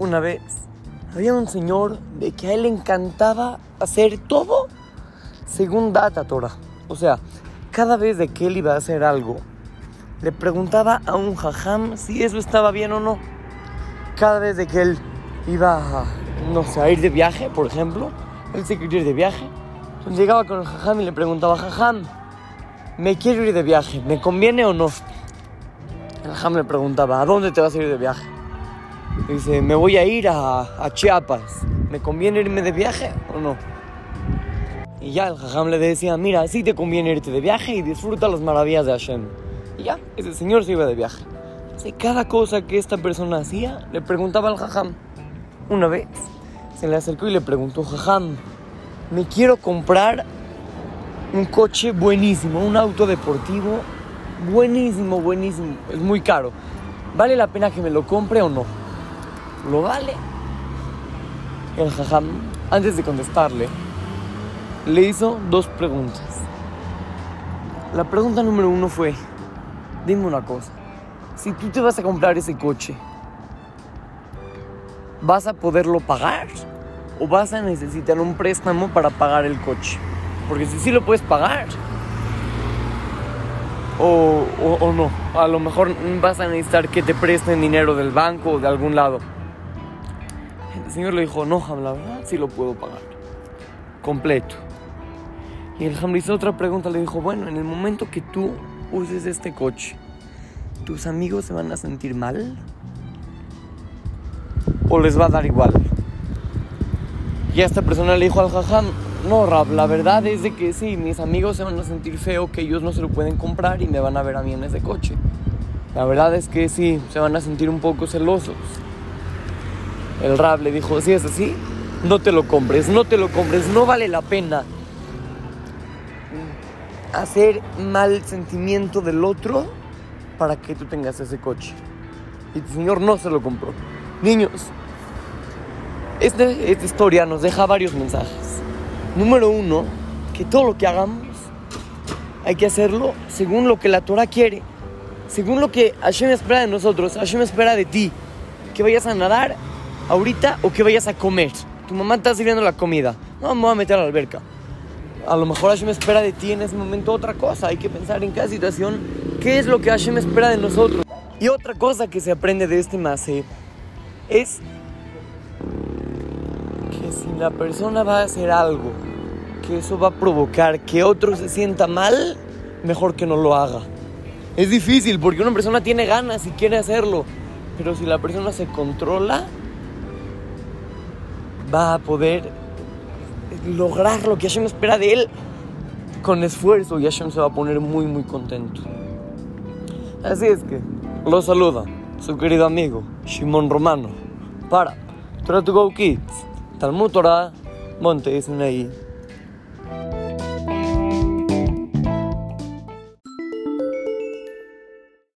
Una vez había un señor de que a él le encantaba hacer todo según data Torah. O sea, cada vez de que él iba a hacer algo, le preguntaba a un jajam si eso estaba bien o no. Cada vez de que él iba, no sé, a ir de viaje, por ejemplo, él se quería ir de viaje. Entonces llegaba con el jajam y le preguntaba, jajam, me quiero ir de viaje, ¿me conviene o no? El jajam le preguntaba, ¿a dónde te vas a ir de viaje? Dice, me voy a ir a, Chiapas, ¿me conviene irme de viaje o no? Y ya el jajam le decía, mira, sí te conviene irte de viaje y disfruta las maravillas de Hashem. Y ya, ese señor se iba de viaje. Así cada cosa que esta persona hacía, le preguntaba al jajam. Una vez se le acercó y le preguntó, jajam, me quiero comprar un coche buenísimo, un auto deportivo buenísimo, buenísimo. Es muy caro. ¿Vale la pena que me lo compre o no? ¿Lo vale? El jajam, antes de contestarle, le hizo dos preguntas. La pregunta número uno fue, dime una cosa, si tú te vas a comprar ese coche, ¿vas a poderlo pagar? ¿O vas a necesitar un préstamo para pagar el coche? Porque si sí lo puedes pagar, o, o, no, a lo mejor vas a necesitar que te presten dinero del banco o de algún lado. El señor le dijo, no, la verdad sí lo puedo pagar, completo. Y el Ham le hizo otra pregunta, le dijo, bueno, en el momento que tú uses este coche, ¿tus amigos se van a sentir mal? ¿O les va a dar igual? Y esta persona le dijo al jajam, no, Rab, la verdad es de que sí, mis amigos se van a sentir feo que ellos no se lo pueden comprar y me van a ver a mí en ese coche. La verdad es que sí, se van a sentir un poco celosos. El Rab le dijo, si es así, no te lo compres, no te lo compres, no vale la pena hacer mal sentimiento del otro para que tú tengas ese coche. Y tu señor no se lo compró. Niños, este, esta historia nos deja varios mensajes. Número uno, que todo lo que hagamos hay que hacerlo según lo que la Torah quiere, según lo que Hashem espera de nosotros. Hashem espera de ti que vayas a nadar ahorita o que vayas a comer. Tu mamá está sirviendo la comida. No, me voy a meter a la alberca. A lo mejor Hashem espera de ti en ese momento otra cosa. Hay que pensar en cada situación qué es lo que Hashem espera de nosotros. Y otra cosa que se aprende de este mase es que si la persona va a hacer algo que eso va a provocar que otro se sienta mal, mejor que no lo haga. Es difícil porque una persona tiene ganas y quiere hacerlo, pero si la persona se controla, va a poder lograr lo que Hashem espera de él con esfuerzo y Hashem se va a poner muy muy contento. Así es que lo saluda su querido amigo Shimon Romano para Torah to Go Kids, Talmud Torah, Monte.